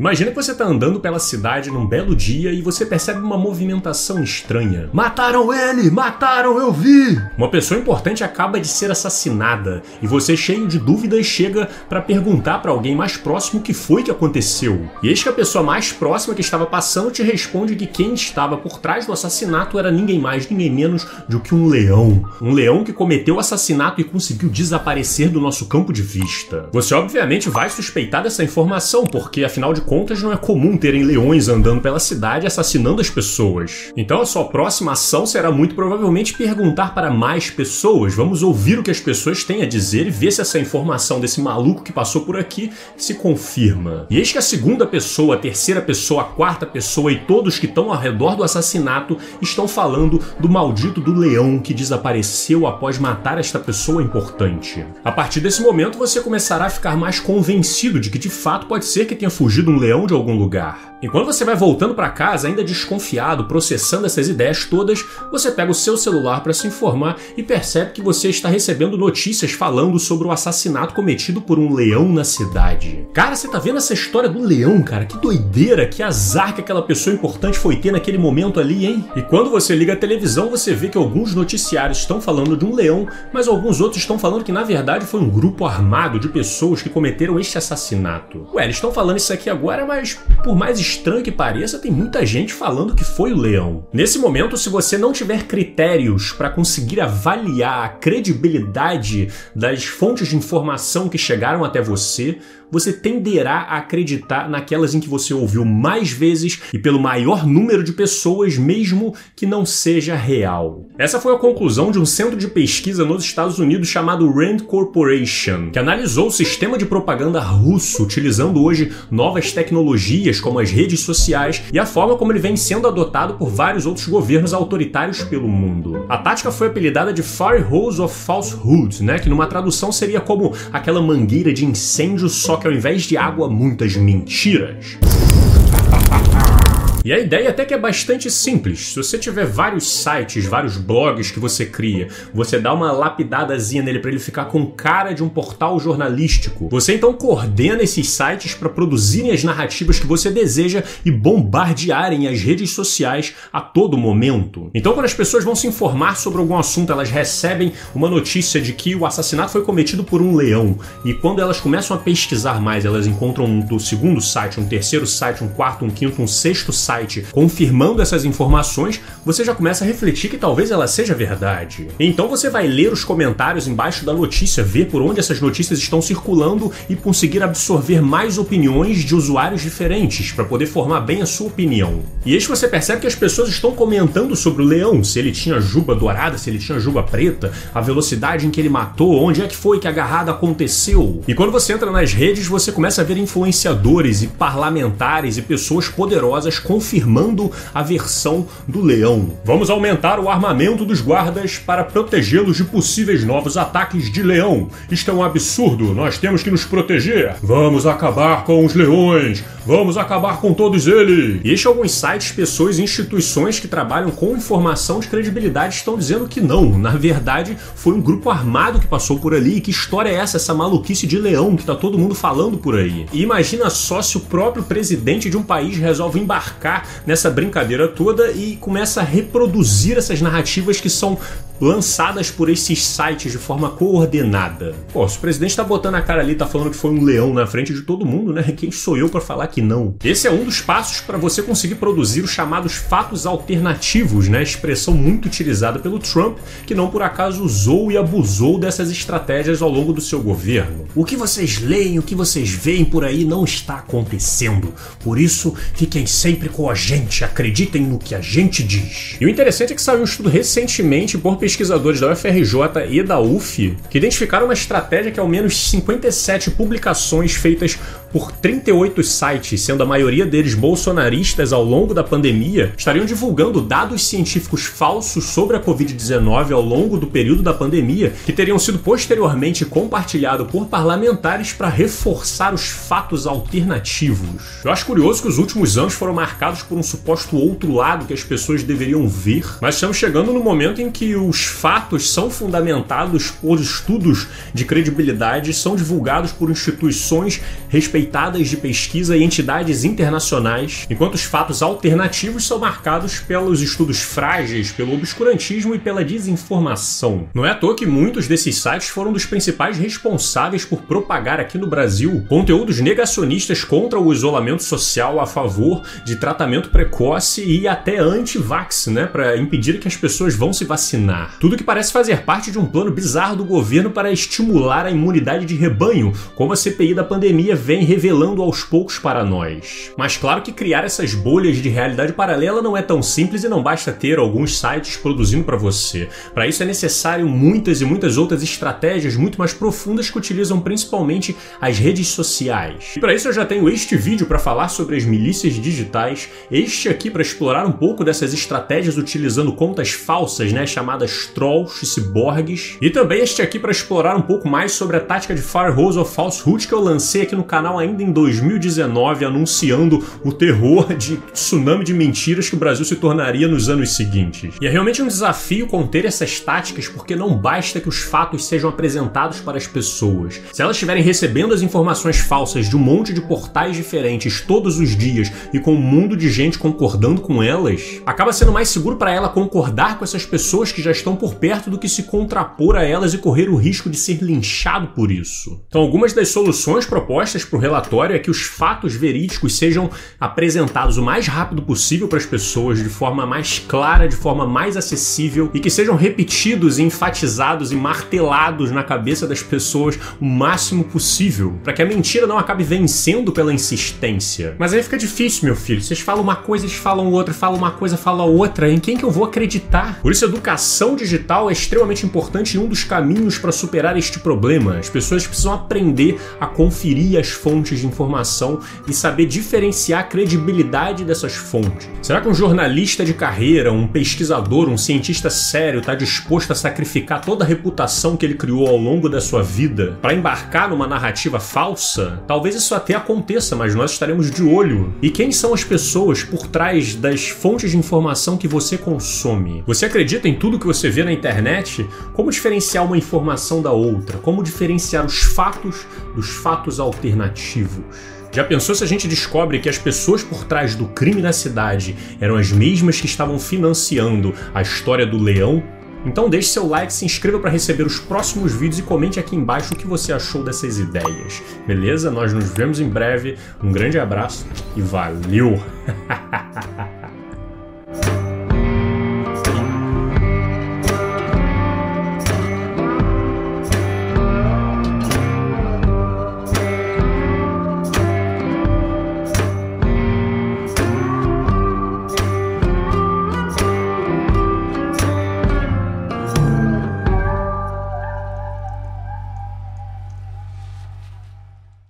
Imagina que você está andando pela cidade num belo dia e você percebe uma movimentação estranha. Mataram ele! Mataram, eu vi! Uma pessoa importante acaba de ser assassinada e você, cheio de dúvidas, chega para perguntar para alguém mais próximo o que foi que aconteceu. E eis que a pessoa mais próxima que estava passando te responde que quem estava por trás do assassinato era ninguém mais, ninguém menos do que um leão. Um leão que cometeu o assassinato e conseguiu desaparecer do nosso campo de vista. Você, obviamente, vai suspeitar dessa informação, porque afinal de contas, não é comum terem leões andando pela cidade assassinando as pessoas. Então a sua próxima ação será muito provavelmente perguntar para mais pessoas. Vamos ouvir o que as pessoas têm a dizer e ver se essa informação desse maluco que passou por aqui se confirma. E eis que a segunda pessoa, a terceira pessoa, a quarta pessoa e todos que estão ao redor do assassinato estão falando do maldito do leão que desapareceu após matar esta pessoa importante. A partir desse momento você começará a ficar mais convencido de que de fato pode ser que tenha fugido um leão de algum lugar. Enquanto você vai voltando para casa, ainda desconfiado, processando essas ideias todas, você pega o seu celular para se informar e percebe que você está recebendo notícias falando sobre o assassinato cometido por um leão na cidade. Cara, você tá vendo essa história do leão, cara? Que doideira, que azar que aquela pessoa importante foi ter naquele momento ali, hein? E quando você liga a televisão, você vê que alguns noticiários estão falando de um leão, mas alguns outros estão falando que na verdade foi um grupo armado de pessoas que cometeram este assassinato. Ué, eles estão falando isso aqui agora, mas por mais estranho que pareça, tem muita gente falando que foi o leão. Nesse momento, se você não tiver critérios para conseguir avaliar a credibilidade das fontes de informação que chegaram até você, você tenderá a acreditar naquelas em que você ouviu mais vezes e pelo maior número de pessoas, mesmo que não seja real. Essa foi a conclusão de um centro de pesquisa nos Estados Unidos chamado Rand Corporation, que analisou o sistema de propaganda russo utilizando hoje novas tecnologias como as redes sociais e a forma como ele vem sendo adotado por vários outros governos autoritários pelo mundo. A tática foi apelidada de Fire Hose of Falsehood, né, que numa tradução seria como aquela mangueira de incêndio só que ao invés de água, muitas mentiras. E a ideia até que é bastante simples. Se você tiver vários sites, vários blogs que você cria, você dá uma lapidadazinha nele para ele ficar com cara de um portal jornalístico. Você então coordena esses sites para produzirem as narrativas que você deseja e bombardearem as redes sociais a todo momento. Então, quando as pessoas vão se informar sobre algum assunto, elas recebem uma notícia de que o assassinato foi cometido por um leão. E quando elas começam a pesquisar mais, elas encontram um segundo site, um terceiro site, um quarto, um quinto, um sexto site site confirmando essas informações, você já começa a refletir que talvez ela seja verdade. Então você vai ler os comentários embaixo da notícia, ver por onde essas notícias estão circulando e conseguir absorver mais opiniões de usuários diferentes para poder formar bem a sua opinião. E que você percebe que as pessoas estão comentando sobre o leão, se ele tinha juba dourada, se ele tinha juba preta, a velocidade em que ele matou, onde é que foi que a agarrada aconteceu. E quando você entra nas redes, você começa a ver influenciadores e parlamentares e pessoas poderosas com confirmando a versão do leão. Vamos aumentar o armamento dos guardas para protegê-los de possíveis novos ataques de leão. Isto é um absurdo, nós temos que nos proteger. Vamos acabar com os leões, vamos acabar com todos eles. E este alguns sites, pessoas e instituições que trabalham com informação de credibilidade estão dizendo que não. Na verdade, foi um grupo armado que passou por ali. E que história é essa, essa maluquice de leão que tá todo mundo falando por aí? E imagina só se o próprio presidente de um país resolve embarcar nessa brincadeira toda e começa a reproduzir essas narrativas que são lançadas por esses sites de forma coordenada. Pô, se o presidente tá botando a cara ali, tá falando que foi um leão na frente de todo mundo, né? Quem sou eu para falar que não? Esse é um dos passos para você conseguir produzir os chamados fatos alternativos, né? Expressão muito utilizada pelo Trump, que não por acaso usou e abusou dessas estratégias ao longo do seu governo. O que vocês leem, o que vocês veem por aí não está acontecendo. Por isso, fiquem sempre com a gente, acreditem no que a gente diz. E o interessante é que saiu um estudo recentemente por pesquisadores da UFRJ e da UF que identificaram uma estratégia que ao menos 57 publicações feitas por 38 sites, sendo a maioria deles bolsonaristas ao longo da pandemia, estariam divulgando dados científicos falsos sobre a Covid-19 ao longo do período da pandemia, que teriam sido posteriormente compartilhados por parlamentares para reforçar os fatos alternativos. Eu acho curioso que os últimos anos foram marcados por um suposto outro lado que as pessoas deveriam ver, mas estamos chegando no momento em que os fatos são fundamentados por estudos de credibilidade, são divulgados por instituições respeitadas de pesquisa e entidades internacionais, enquanto os fatos alternativos são marcados pelos estudos frágeis, pelo obscurantismo e pela desinformação. Não é à toa que muitos desses sites foram dos principais responsáveis por propagar aqui no Brasil conteúdos negacionistas contra o isolamento social a favor de tratamento precoce e até anti-vax, né, para impedir que as pessoas vão se vacinar. Tudo que parece fazer parte de um plano bizarro do governo para estimular a imunidade de rebanho, como a CPI da pandemia vem revelando aos poucos para nós. Mas claro que criar essas bolhas de realidade paralela não é tão simples e não basta ter alguns sites produzindo para você. Para isso é necessário muitas e muitas outras estratégias muito mais profundas que utilizam principalmente as redes sociais. E para isso eu já tenho este vídeo para falar sobre as milícias digitais, este aqui para explorar um pouco dessas estratégias utilizando contas falsas, né, chamadas trolls e ciborgues, e também este aqui para explorar um pouco mais sobre a tática de Firehose of Falsehood que eu lancei aqui no canal ainda em 2019, anunciando o terror de tsunami de mentiras que o Brasil se tornaria nos anos seguintes. E é realmente um desafio conter essas táticas porque não basta que os fatos sejam apresentados para as pessoas. Se elas estiverem recebendo as informações falsas de um monte de portais diferentes todos os dias e com um mundo de gente concordando com elas, acaba sendo mais seguro para ela concordar com essas pessoas que já estão por perto do que se contrapor a elas e correr o risco de ser linchado por isso. Então, algumas das soluções propostas para o relatório é que os fatos verídicos sejam apresentados o mais rápido possível para as pessoas, de forma mais clara, de forma mais acessível e que sejam repetidos, enfatizados e martelados na cabeça das pessoas o máximo possível, para que a mentira não acabe vencendo pela insistência. Mas aí fica difícil, meu filho. Vocês falam uma coisa, eles falam outra, falam uma coisa, falam outra. Em quem que eu vou acreditar? Por isso, educação digital é extremamente importante e um dos caminhos para superar este problema. As pessoas precisam aprender a conferir as fontes de informação e saber diferenciar a credibilidade dessas fontes. Será que um jornalista de carreira, um pesquisador, um cientista sério está disposto a sacrificar toda a reputação que ele criou ao longo da sua vida para embarcar numa narrativa falsa? Talvez isso até aconteça, mas nós estaremos de olho. E quem são as pessoas por trás das fontes de informação que você consome? Você acredita em tudo que você vê na internet? Como diferenciar uma informação da outra? Como diferenciar os fatos dos fatos alternativos? Já pensou se a gente descobre que as pessoas por trás do crime na cidade eram as mesmas que estavam financiando a história do leão? Então deixe seu like, se inscreva para receber os próximos vídeos e comente aqui embaixo o que você achou dessas ideias. Beleza? Nós nos vemos em breve. Um grande abraço e valeu!